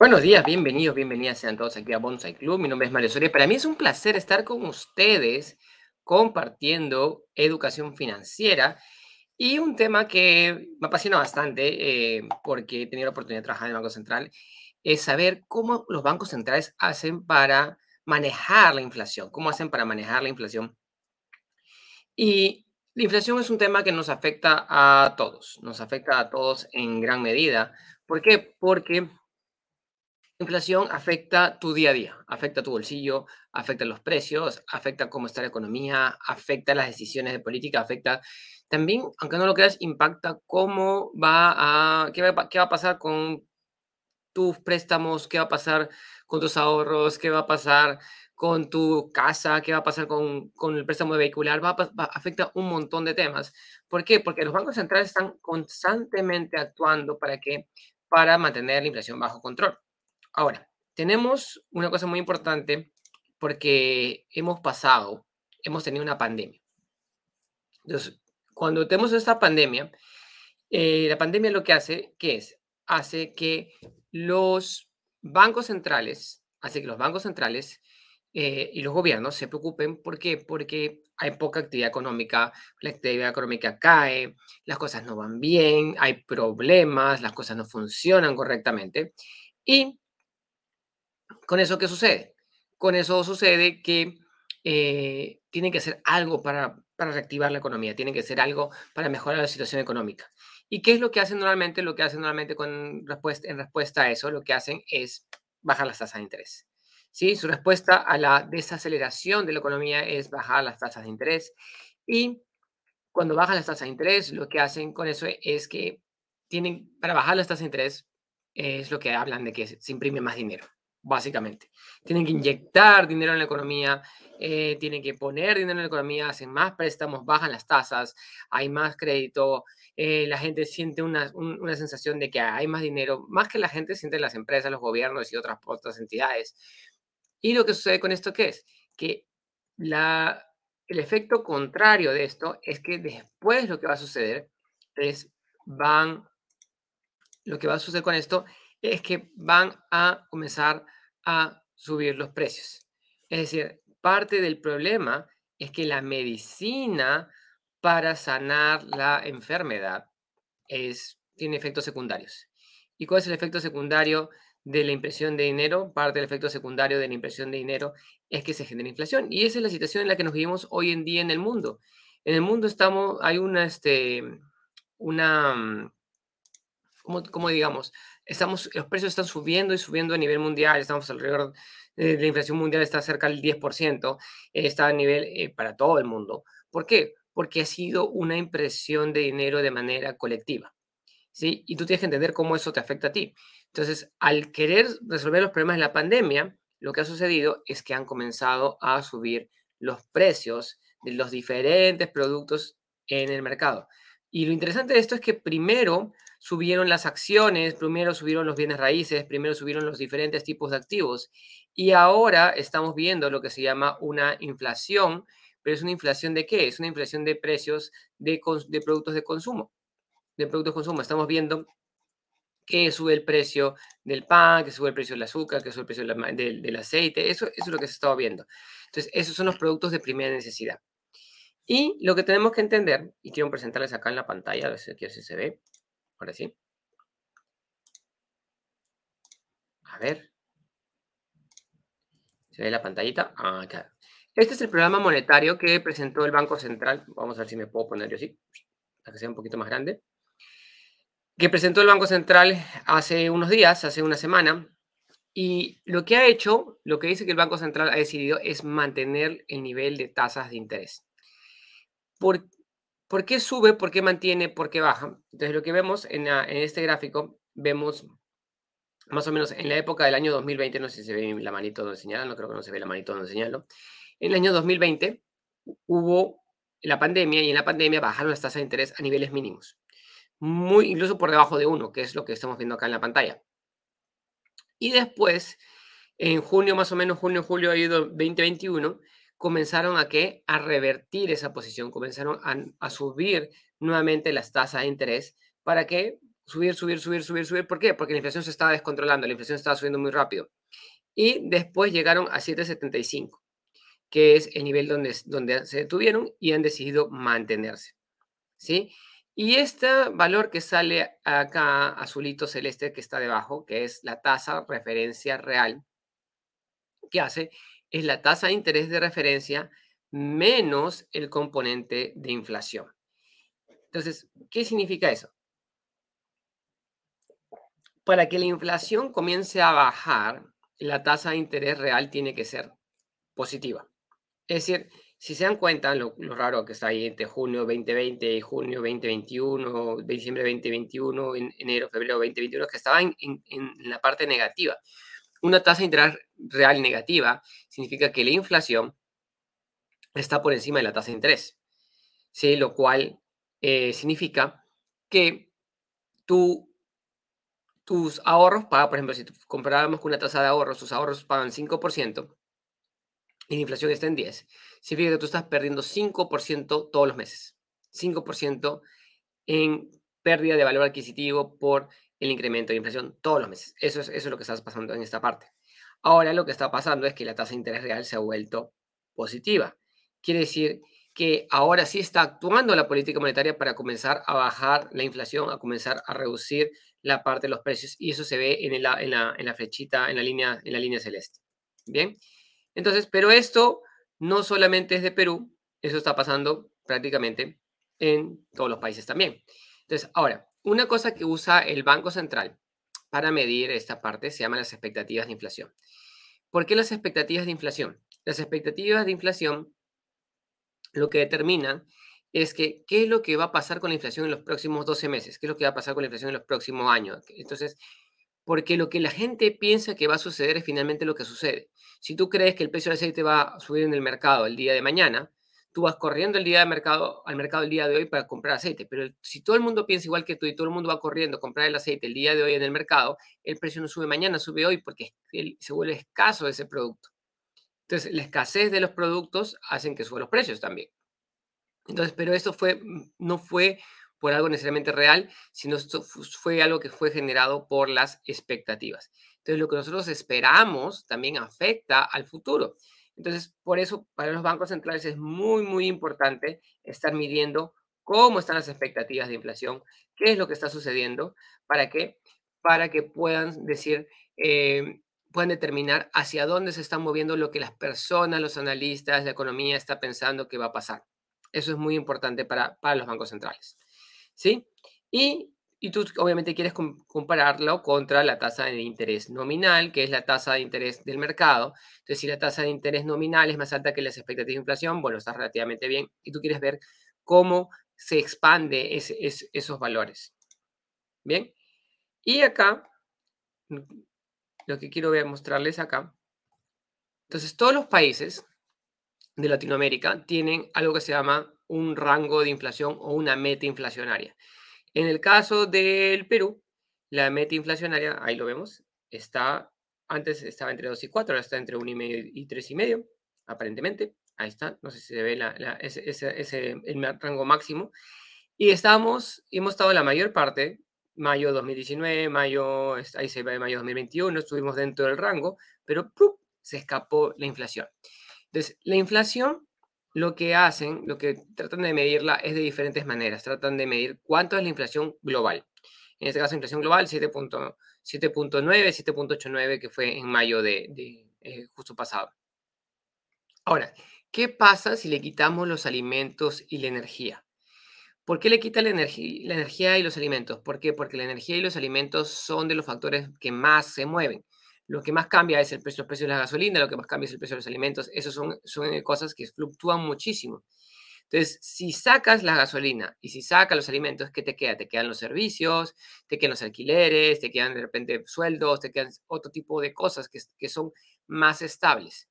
Buenos días, bienvenidos, bienvenidas sean todos aquí a Bonsai Club. Mi nombre es Mario Soria. Para mí es un placer estar con ustedes compartiendo educación financiera y un tema que me apasiona bastante eh, porque he tenido la oportunidad de trabajar en el Banco Central es saber cómo los bancos centrales hacen para manejar la inflación, cómo hacen para manejar la inflación. Y la inflación es un tema que nos afecta a todos, nos afecta a todos en gran medida. ¿Por qué? Porque inflación afecta tu día a día, afecta tu bolsillo, afecta los precios, afecta cómo está la economía, afecta las decisiones de política, afecta también, aunque no lo creas, impacta cómo va a, qué va, qué va a pasar con tus préstamos, qué va a pasar con tus ahorros, qué va a pasar con tu casa, qué va a pasar con, con el préstamo vehicular, va, va, afecta un montón de temas. ¿Por qué? Porque los bancos centrales están constantemente actuando para que para mantener la inflación bajo control. Ahora, tenemos una cosa muy importante porque hemos pasado, hemos tenido una pandemia. Entonces, cuando tenemos esta pandemia, eh, la pandemia lo que hace, ¿qué es? Hace que los bancos centrales, hace que los bancos centrales eh, y los gobiernos se preocupen. ¿Por qué? Porque hay poca actividad económica, la actividad económica cae, las cosas no van bien, hay problemas, las cosas no funcionan correctamente. Y con eso, ¿qué sucede? Con eso sucede que eh, tienen que hacer algo para, para reactivar la economía, tienen que hacer algo para mejorar la situación económica. ¿Y qué es lo que hacen normalmente? Lo que hacen normalmente en respuesta a eso, lo que hacen es bajar las tasas de interés. ¿Sí? Su respuesta a la desaceleración de la economía es bajar las tasas de interés. Y cuando bajan las tasas de interés, lo que hacen con eso es que tienen, para bajar las tasas de interés, es lo que hablan de que se imprime más dinero básicamente. Tienen que inyectar dinero en la economía, eh, tienen que poner dinero en la economía, hacen más préstamos, bajan las tasas, hay más crédito, eh, la gente siente una, una, sensación de que hay más dinero, más que la gente siente las empresas, los gobiernos y otras, otras entidades. Y lo que sucede con esto, ¿qué es? Que la, el efecto contrario de esto es que después lo que va a suceder es van, lo que va a suceder con esto es que van a comenzar a subir los precios. Es decir, parte del problema es que la medicina para sanar la enfermedad es, tiene efectos secundarios. ¿Y cuál es el efecto secundario de la impresión de dinero? Parte del efecto secundario de la impresión de dinero es que se genera inflación. Y esa es la situación en la que nos vivimos hoy en día en el mundo. En el mundo estamos, hay una, este, una, mm, como, digamos, estamos, los precios están subiendo y subiendo a nivel mundial, estamos alrededor, de la inflación mundial está cerca del 10%, está a nivel eh, para todo el mundo. ¿Por qué? Porque ha sido una impresión de dinero de manera colectiva. ¿sí? Y tú tienes que entender cómo eso te afecta a ti. Entonces, al querer resolver los problemas de la pandemia, lo que ha sucedido es que han comenzado a subir los precios de los diferentes productos en el mercado. Y lo interesante de esto es que primero subieron las acciones, primero subieron los bienes raíces, primero subieron los diferentes tipos de activos. Y ahora estamos viendo lo que se llama una inflación, pero es una inflación de qué? Es una inflación de precios de, productos de consumo. De productos de consumo. Estamos viendo que sube el precio del pan, que sube el precio del azúcar, que sube el precio del, aceite. Eso, eso es lo que se estaba viendo. Entonces, esos son los productos de primera necesidad. Y lo que tenemos que entender, y quiero presentarles acá en la pantalla, a ver si se ve, ahora sí. A ver. ¿Se ve la pantallita? Ah, claro. Este es el programa monetario que presentó el Banco Central. Vamos a ver si me puedo poner yo así, para que sea un poquito más grande. Que presentó el Banco Central hace unos días, hace una semana. Y lo que ha hecho, lo que dice que el Banco Central ha decidido es mantener el nivel de tasas de interés. ¿Por, qué sube? ¿Por qué mantiene? ¿Por qué baja? Entonces, lo que vemos en, este gráfico, vemos más o menos en la época del año 2020, no sé si se ve la manito donde señala, no creo que no se ve la manito donde señalo. En el año 2020 hubo la pandemia y en la pandemia bajaron las tasas de interés a niveles mínimos, muy incluso por debajo de uno, que es lo que estamos viendo acá en la pantalla. Y después, en junio, más o menos junio, julio de 2021, comenzaron a qué? A revertir esa posición, comenzaron a, subir nuevamente las tasas de interés para que subir, subir, subir, subir, subir. ¿Por qué? Porque la inflación se estaba descontrolando, la inflación estaba subiendo muy rápido. Y después llegaron a 7,75, que es el nivel donde, donde se detuvieron y han decidido mantenerse. ¿Sí? Y este valor que sale acá, azulito celeste, que está debajo, que es la tasa referencia real, que hace es la tasa de interés de referencia menos el componente de inflación. Entonces, ¿qué significa eso? Para que la inflación comience a bajar, la tasa de interés real tiene que ser positiva. Es decir, si se dan cuenta, lo, raro que está ahí entre junio 2020 y junio 2021, diciembre 2021, en enero, febrero 2021, que estaba en, la parte negativa. Una tasa de interés real negativa significa que la inflación está por encima de la tasa de interés, lo cual eh, significa que tú, tus ahorros, pagan, por ejemplo, si comparábamos con una tasa de ahorros, tus ahorros pagan 5%, y la inflación está en 10, significa que tú estás perdiendo 5% todos los meses. 5% en pérdida de valor adquisitivo por el incremento de inflación todos los meses. Eso es, eso es lo que está pasando en esta parte. Ahora lo que está pasando es que la tasa de interés real se ha vuelto positiva. Quiere decir que ahora sí está actuando la política monetaria para comenzar a bajar la inflación, a comenzar a reducir la parte de los precios y eso se ve en la, en la, en la flechita, en la, línea, en la línea celeste. Bien. Entonces, pero esto no solamente es de Perú, eso está pasando prácticamente en todos los países también. Entonces, ahora, una cosa que usa el Banco Central para medir esta parte se llama las expectativas de inflación. ¿Por qué las expectativas de inflación? Las expectativas de inflación lo que determina es que qué es lo que va a pasar con la inflación en los próximos 12 meses, qué es lo que va a pasar con la inflación en los próximos años. Entonces, porque lo que la gente piensa que va a suceder es finalmente lo que sucede. Si tú crees que el precio del aceite va a subir en el mercado el día de mañana, tú vas corriendo el día de mercado, al mercado el día de hoy para comprar aceite. Pero si todo el mundo piensa igual que tú y todo el mundo va corriendo a comprar el aceite el día de hoy en el mercado, el precio no sube mañana, sube hoy porque se vuelve escaso ese producto. Entonces, la escasez de los productos hacen que suban los precios también. Entonces, pero esto fue, no fue por algo necesariamente real, sino fue algo que fue generado por las expectativas. Entonces, lo que nosotros esperamos también afecta al futuro. Entonces, por eso para los bancos centrales es muy, muy importante estar midiendo cómo están las expectativas de inflación, qué es lo que está sucediendo, para que, para que puedan decir, eh, puedan determinar hacia dónde se está moviendo lo que las personas, los analistas, la economía está pensando que va a pasar. Eso es muy importante para, para los bancos centrales. ¿sí? Y, tú obviamente quieres compararlo contra la tasa de interés nominal, que es la tasa de interés del mercado. Entonces, si la tasa de interés nominal es más alta que las expectativas de inflación, bueno, está relativamente bien. Y tú quieres ver cómo se expande esos valores. Bien. Y acá, lo que quiero mostrarles acá. Entonces, todos los países de Latinoamérica tienen algo que se llama un rango de inflación o una meta inflacionaria. En el caso del Perú, la meta inflacionaria, ahí lo vemos, está, antes estaba entre 2 y 4, ahora está entre 1,5 y 3,5, aparentemente. Ahí está, no sé si se ve ese, el rango máximo. Y estamos, hemos estado la mayor parte, mayo 2019, mayo, ahí se ve mayo 2021, estuvimos dentro del rango, pero se escapó la inflación. Entonces, la inflación lo que hacen, lo que tratan de medirla es de diferentes maneras. Tratan de medir cuánto es la inflación global. En este caso, inflación global 7.9, 7.89, que fue en mayo de, eh, justo pasado. Ahora, ¿qué pasa si le quitamos los alimentos y la energía? ¿Por qué le quita la, energía, la energía y los alimentos? ¿Por qué? Porque la energía y los alimentos son de los factores que más se mueven. Lo que más cambia es el precio, los precios de la gasolina, lo que más cambia es el precio de los alimentos. Esas son, son eh, cosas que fluctúan muchísimo. Entonces, si sacas la gasolina y si sacas los alimentos, ¿qué te queda? Te quedan los servicios, te quedan los alquileres, te quedan de repente sueldos, te quedan otro tipo de cosas que, que son más estables,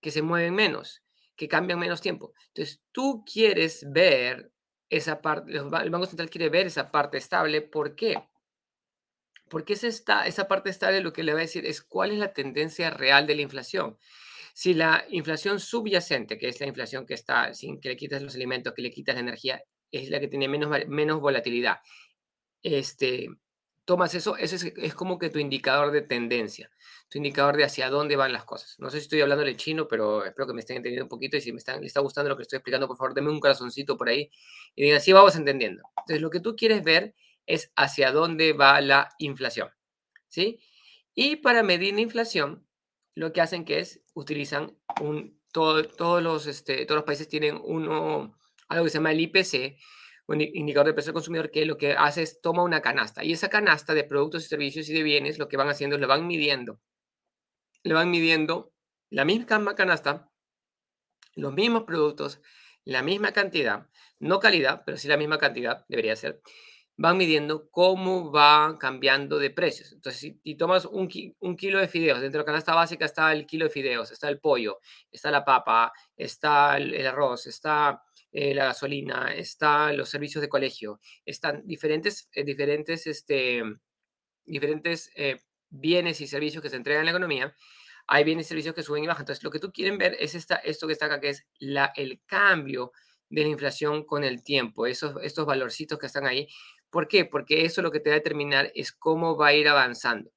que se mueven menos, que cambian menos tiempo. Entonces, tú quieres ver esa parte, el Banco Central quiere ver esa parte estable. ¿Por qué? Porque esa parte estable lo que le va a decir es cuál es la tendencia real de la inflación. Si la inflación subyacente, que es la inflación que está sin que le quitas los alimentos, que le quitas la energía, es la que tiene menos, volatilidad. Este, tomas eso, ese es, como que tu indicador de tendencia, tu indicador de hacia dónde van las cosas. No sé si estoy hablando en chino, pero espero que me estén entendiendo un poquito y si me están, les está gustando lo que estoy explicando, por favor, denme un corazoncito por ahí y digan, sí, vamos entendiendo. Entonces, lo que tú quieres ver hacia dónde va la inflación, ¿sí? Y para medir la inflación, lo que hacen que es, utilizan un, todos, los, este, todos los países tienen uno, algo que se llama el IPC, un indicador de precio del consumidor que lo que hace es toma una canasta y esa canasta de productos y servicios y de bienes lo que van haciendo es lo van midiendo. Le van midiendo la misma canasta, los mismos productos, la misma cantidad, no calidad, pero sí la misma cantidad, debería ser, van midiendo cómo va cambiando de precios. Entonces, si, tomas un, kilo de fideos, dentro de la canasta básica está el kilo de fideos, está el pollo, está la papa, está el arroz, está eh, la gasolina, están los servicios de colegio, están diferentes, eh, diferentes, este, diferentes eh, bienes y servicios que se entregan en la economía. Hay bienes y servicios que suben y bajan. Entonces, lo que tú quieren ver es esta, esto que está acá, que es la, el cambio de la inflación con el tiempo, esos, estos valorcitos que están ahí. ¿Por qué? Porque eso lo que te va a determinar es cómo va a ir avanzando.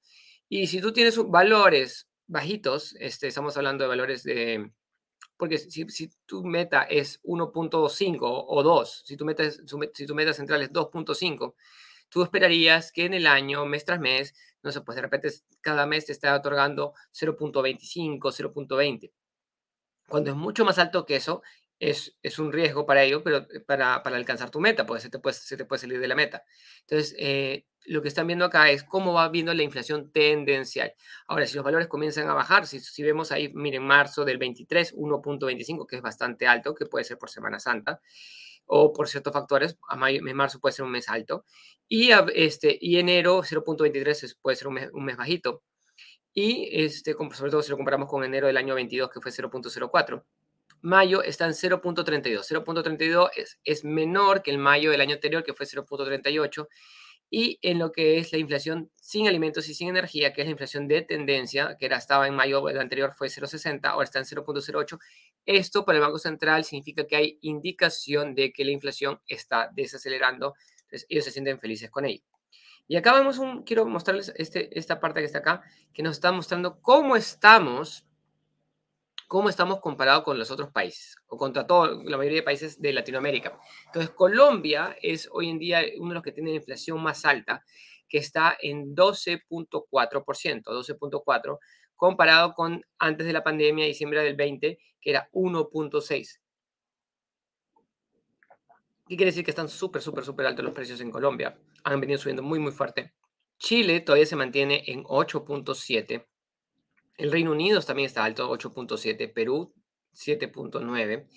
Y si tú tienes valores bajitos, este, estamos hablando de valores de porque si, si tu meta es 1.5 o 2, si tu, meta si tu meta central es 2.5, tú esperarías que en el año, mes tras mes, no sé, pues de repente cada mes te está otorgando 0.25, 0.20. Cuando es mucho más alto que eso, es, es un riesgo para ello, pero para, para alcanzar tu meta, pues se te puede, se te puede salir de la meta. Entonces, eh, lo que están viendo acá es cómo va viendo la inflación tendencial. Ahora, si los valores comienzan a bajar, si, si vemos ahí, miren, marzo del 23, 1.25, que es bastante alto, que puede ser por Semana Santa, o por ciertos factores, a mayo, marzo puede ser un mes alto, y, este, y enero 0.23 puede ser un mes, un mes, bajito, y este, sobre todo si lo comparamos con enero del año 22, que fue 0.04. Mayo está en 0.32. 0.32 es, es menor que el mayo del año anterior, que fue 0.38 y en lo que es la inflación sin alimentos y sin energía, que es la inflación de tendencia, que era, estaba en mayo del anterior fue 0,60, ahora está en 0,08. Esto para el Banco Central significa que hay indicación de que la inflación está desacelerando, entonces ellos se sienten felices con ello. Y acá vemos un, quiero mostrarles este, esta parte que está acá, que nos está mostrando cómo estamos cómo estamos comparados con los otros países o contra toda la mayoría de países de Latinoamérica. Entonces, Colombia es hoy en día uno de los que tiene la inflación más alta, que está en 12.4%, 12.4%, comparado con antes de la pandemia, diciembre del 20, que era 1.6%. ¿Qué quiere decir? Que están súper, súper, súper altos los precios en Colombia. Han venido subiendo muy, muy fuerte. Chile todavía se mantiene en 8.7 el Reino Unido también está alto, 8.7, Perú 7.9.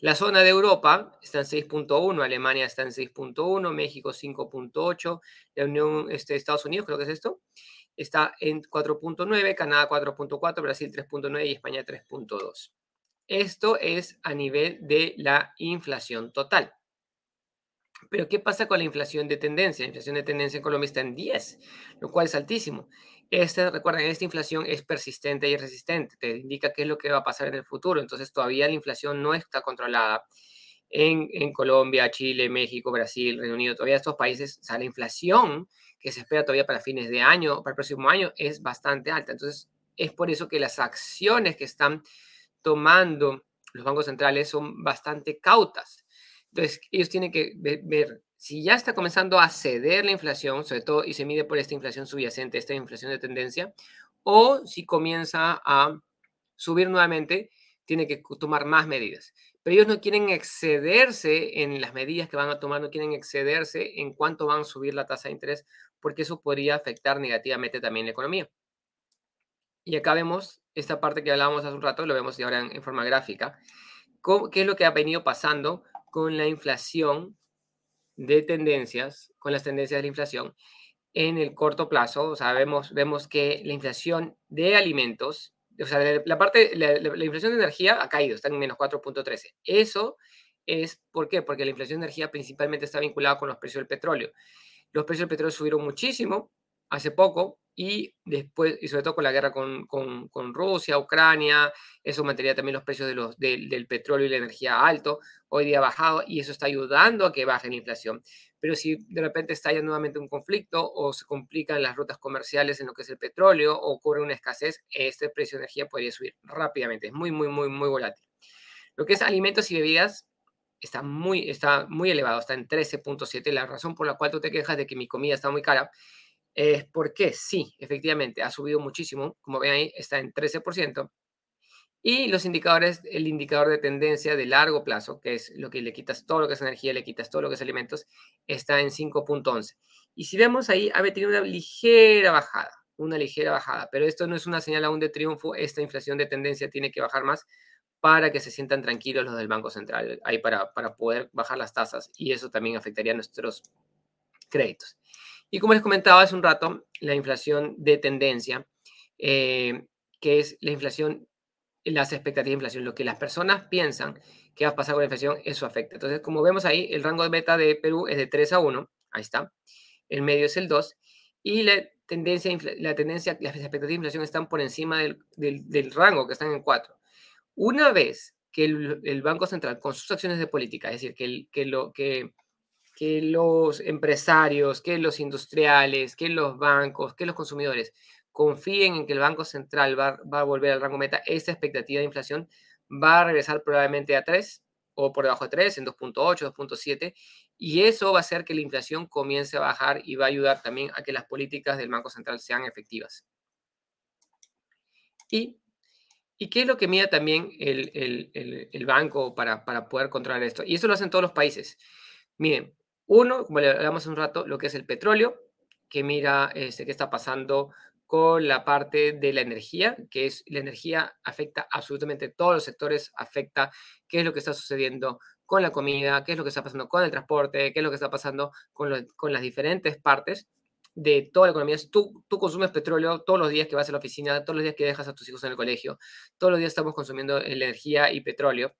La zona de Europa está en 6.1, Alemania está en 6.1, México 5.8, la Unión este, Estados Unidos, creo que es esto, está en 4.9, Canadá 4.4, Brasil 3.9 y España 3.2. Esto es a nivel de la inflación total. Pero ¿qué pasa con la inflación de tendencia? La inflación de tendencia en Colombia está en 10, lo cual es altísimo. Este, recuerden, esta inflación es persistente y resistente, te indica qué es lo que va a pasar en el futuro. Entonces, todavía la inflación no está controlada en, en Colombia, Chile, México, Brasil, Reino Unido. Todavía estos países, o sea, la inflación que se espera todavía para fines de año, para el próximo año, es bastante alta. Entonces, es por eso que las acciones que están tomando los bancos centrales son bastante cautas. Entonces, ellos tienen que ver, si ya está comenzando a ceder la inflación, sobre todo, y se mide por esta inflación subyacente, esta inflación de tendencia, o si comienza a subir nuevamente, tiene que tomar más medidas. Pero ellos no quieren excederse en las medidas que van a tomar, no quieren excederse en cuánto van a subir la tasa de interés, porque eso podría afectar negativamente también la economía. Y acá vemos esta parte que hablábamos hace un rato, lo vemos ahora en, en forma gráfica, qué es lo que ha venido pasando con la inflación de tendencias, con las tendencias de la inflación en el corto plazo. O sea, vemos, vemos que la inflación de alimentos, o sea, la parte, la, inflación de energía ha caído, está en menos 4.13. Eso es, ¿por qué? Porque la inflación de energía principalmente está vinculada con los precios del petróleo. Los precios del petróleo subieron muchísimo hace poco y después, y sobre todo con la guerra con, con, con Rusia, Ucrania, eso mantenía también los precios de los, del petróleo y la energía alto, hoy día ha bajado y eso está ayudando a que baje la inflación. pero si de repente estalla nuevamente un conflicto o se complican las rutas comerciales en lo que es el petróleo o ocurre una escasez, este precio de energía podría subir rápidamente. Es muy, muy, muy, muy volátil. Lo que es alimentos y bebidas está muy, está muy elevado, está en 13.7. La razón por la cual tú te quejas de que mi comida está muy cara es porque sí, efectivamente, ha subido muchísimo. Como ven ahí, está en 13%. Y los indicadores, el indicador de tendencia de largo plazo, que es lo que le quitas todo lo que es energía, le quitas todo lo que es alimentos, está en 5.11. Y si vemos ahí, ha tenido una ligera bajada, una ligera bajada, pero esto no es una señal aún de triunfo, esta inflación de tendencia tiene que bajar más para que se sientan tranquilos los del Banco Central, ahí para, para poder bajar las tasas y eso también afectaría a nuestros créditos. Y como les comentaba hace un rato, la inflación de tendencia, eh, que es la inflación, las expectativas de inflación, lo que las personas piensan que va a pasar con la inflación, eso afecta. Entonces, como vemos ahí, el rango de beta de Perú es de 3 a 1, ahí está, el medio es el 2, y la tendencia, la tendencia las expectativas de inflación están por encima del, del, rango, que están en 4. Una vez que el, el, Banco Central, con sus acciones de política, es decir, que, el, que, lo, que que los empresarios, que los industriales, que los bancos, que los consumidores confíen en que el Banco Central va, a volver al rango meta, esta expectativa de inflación va a regresar probablemente a 3 o por debajo de 3, en 2.8, 2.7, y eso va a hacer que la inflación comience a bajar y va a ayudar también a que las políticas del Banco Central sean efectivas. ¿Y, qué es lo que mide también el, banco para, para poder controlar esto? Y eso lo hacen todos los países. Miren, uno, como le hablamos hace un rato, lo que es el petróleo, que mira este, qué está pasando con la parte de la energía, que es la energía afecta absolutamente todos los sectores, afecta qué es lo que está sucediendo con la comida, qué es lo que está pasando con el transporte, qué es lo que está pasando con, las diferentes partes de toda la economía. Tú, tú consumes petróleo todos los días que vas a la oficina, todos los días que dejas a tus hijos en el colegio, todos los días estamos consumiendo energía y petróleo.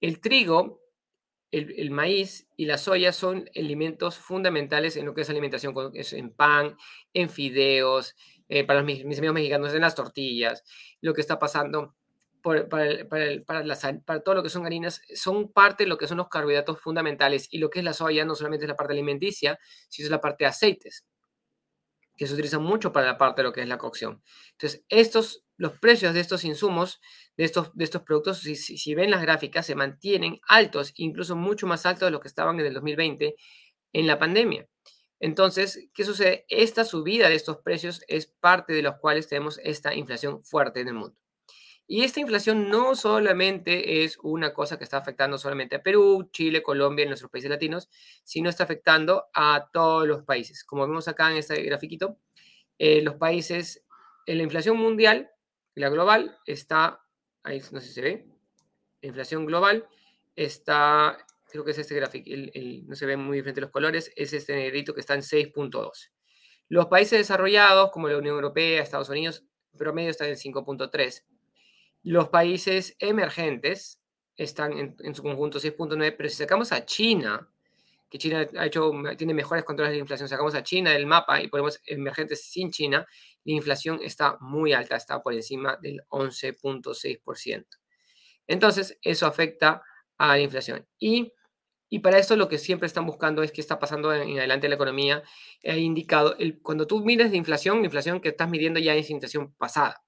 El trigo el, maíz y la soya son alimentos fundamentales en lo que es alimentación, en pan, en fideos, eh, para mis, amigos mexicanos, en las tortillas, lo que está pasando para, para, todo lo que son harinas, son parte de lo que son los carbohidratos fundamentales y lo que es la soya no solamente es la parte alimenticia, sino es la parte de aceites que se utilizan mucho para la parte de lo que es la cocción. Entonces, estos, los precios de estos insumos, de estos, de estos productos, si, si, ven las gráficas, se mantienen altos, incluso mucho más altos de lo que estaban en el 2020 en la pandemia. Entonces, ¿qué sucede? Esta subida de estos precios es parte de los cuales tenemos esta inflación fuerte en el mundo. Y esta inflación no solamente es una cosa que está afectando solamente a Perú, Chile, Colombia y nuestros países latinos, sino está afectando a todos los países. Como vemos acá en este grafiquito, eh, los países, en la inflación mundial, la global, está, ahí no sé si se ve, la inflación global está, creo que es este gráfico, no se ven muy diferentes los colores, es este negrito que está en 6.2. Los países desarrollados, como la Unión Europea, Estados Unidos, promedio están en 5.3 los países emergentes están en, su conjunto 6.9, pero si sacamos a China, que China ha hecho, tiene mejores controles de inflación, sacamos a China del mapa y ponemos emergentes sin China, la inflación está muy alta, está por encima del 11.6%. Entonces, eso afecta a la inflación. Y, y, para eso lo que siempre están buscando es qué está pasando en, adelante la economía. He indicado, cuando tú mides de inflación, la inflación que estás midiendo ya es inflación pasada.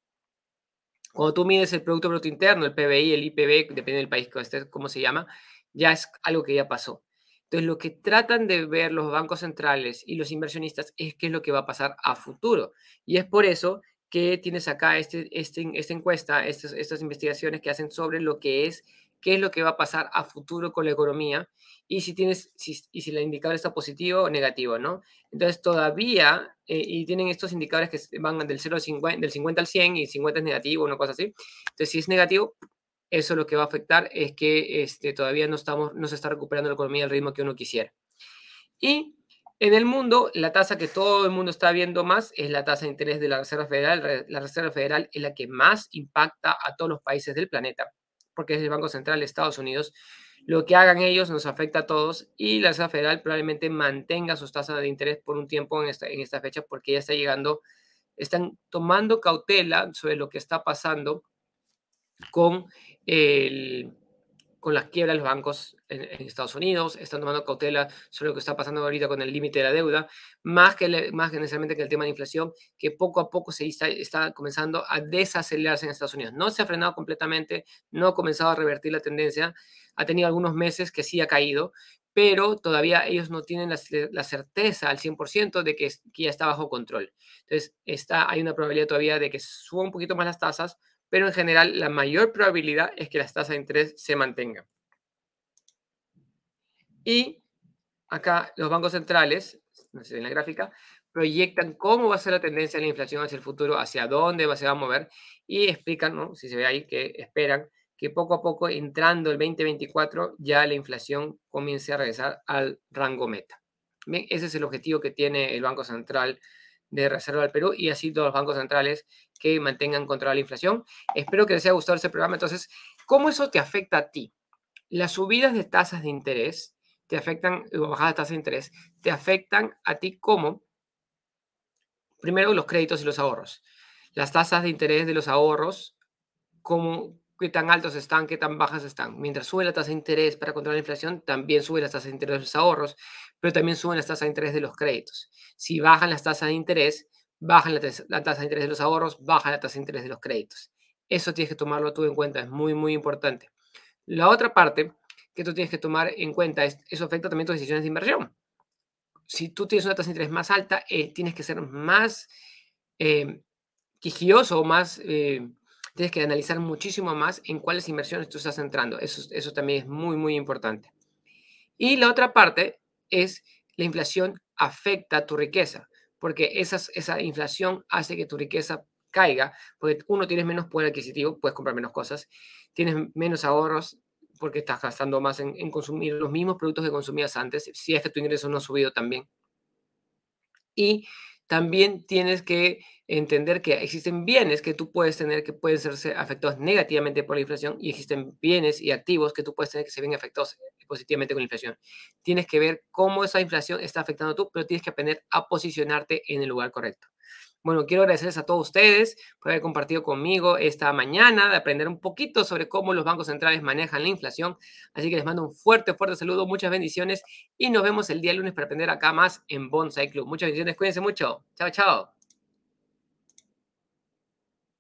Cuando tú mides el Producto Bruto Interno, el PBI, el IPB, depende del país cómo se llama, ya es algo que ya pasó. Entonces, lo que tratan de ver los bancos centrales y los inversionistas es qué es lo que va a pasar a futuro. Y es por eso que tienes acá este, este, esta encuesta, estas, estas investigaciones que hacen sobre lo que es qué es lo que va a pasar a futuro con la economía y si tienes y si el indicador está positivo o negativo, ¿no? Entonces todavía eh, y tienen estos indicadores que van del 0 al 50, del 50 al 100 y 50 es negativo, una cosa así. Entonces si es negativo, eso lo que va a afectar es que este, todavía no estamos no se está recuperando la economía al ritmo que uno quisiera. Y en el mundo, la tasa que todo el mundo está viendo más es la tasa de interés de la Reserva Federal. La Reserva Federal es la que más impacta a todos los países del planeta porque es el Banco Central de Estados Unidos. Lo que hagan ellos nos afecta a todos y la Reserva Federal probablemente mantenga sus tasas de interés por un tiempo en esta, en esta fecha porque ya está llegando, están tomando cautela sobre lo que está pasando con, con las quiebras de los bancos en, Estados Unidos, están tomando cautela sobre lo que está pasando ahorita con el límite de la deuda, más que, más necesariamente que el tema de inflación, que poco a poco se está, está, comenzando a desacelerarse en Estados Unidos. No se ha frenado completamente, no ha comenzado a revertir la tendencia, ha tenido algunos meses que sí ha caído, pero todavía ellos no tienen la, certeza al 100% de que, que, ya está bajo control. Entonces, está, hay una probabilidad todavía de que suba un poquito más las tasas, pero en general la mayor probabilidad es que las tasas de interés se mantengan. Y acá los bancos centrales, en la gráfica, proyectan cómo va a ser la tendencia de la inflación hacia el futuro, hacia dónde se va a mover y explican, ¿no? si se ve ahí, que esperan que poco a poco, entrando el 2024, ya la inflación comience a regresar al rango meta. Bien, ese es el objetivo que tiene el Banco Central de Reserva del Perú y así todos los bancos centrales que mantengan controlada la inflación. Espero que les haya gustado este programa. Entonces, ¿cómo eso te afecta a ti? Las subidas de tasas de interés te afectan, o bajadas de tasas de interés, te afectan a ti como, primero, los créditos y los ahorros. Las tasas de interés de los ahorros, como qué tan altos están, qué tan bajas están. Mientras sube la tasa de interés para controlar la inflación, también sube las tasas de interés de los ahorros, pero también suben las tasas de interés de los créditos. Si bajan las tasas de interés, bajan la, tasa de interés de los ahorros, baja la tasa de interés de los créditos. Eso tienes que tomarlo tú en cuenta, es muy, muy importante. La otra parte que tú tienes que tomar en cuenta es, eso afecta también tus decisiones de inversión. Si tú tienes una tasa de interés más alta, eh, tienes que ser más eh, más... Eh, tienes que analizar muchísimo más en cuáles inversiones tú estás entrando. Eso, eso también es muy, muy importante. Y la otra parte es la inflación afecta tu riqueza, porque esa inflación hace que tu riqueza caiga, porque uno tienes menos poder adquisitivo, puedes comprar menos cosas, tienes menos ahorros porque estás gastando más en, en consumir los mismos productos que consumías antes, si es que tu ingreso no ha subido también. Y también tienes que entender que existen bienes que tú puedes tener que pueden ser afectados negativamente por la inflación y existen bienes y activos que tú puedes tener que se ven afectados positivamente con la inflación. Tienes que ver cómo esa inflación está afectando tú, pero tienes que aprender a posicionarte en el lugar correcto. Bueno, quiero agradecerles a todos ustedes por haber compartido conmigo esta mañana, de aprender un poquito sobre cómo los bancos centrales manejan la inflación. Así que les mando un fuerte, fuerte saludo, muchas bendiciones y nos vemos el día lunes para aprender acá más en Bonsai Club. Muchas bendiciones, cuídense mucho. Chao, chao.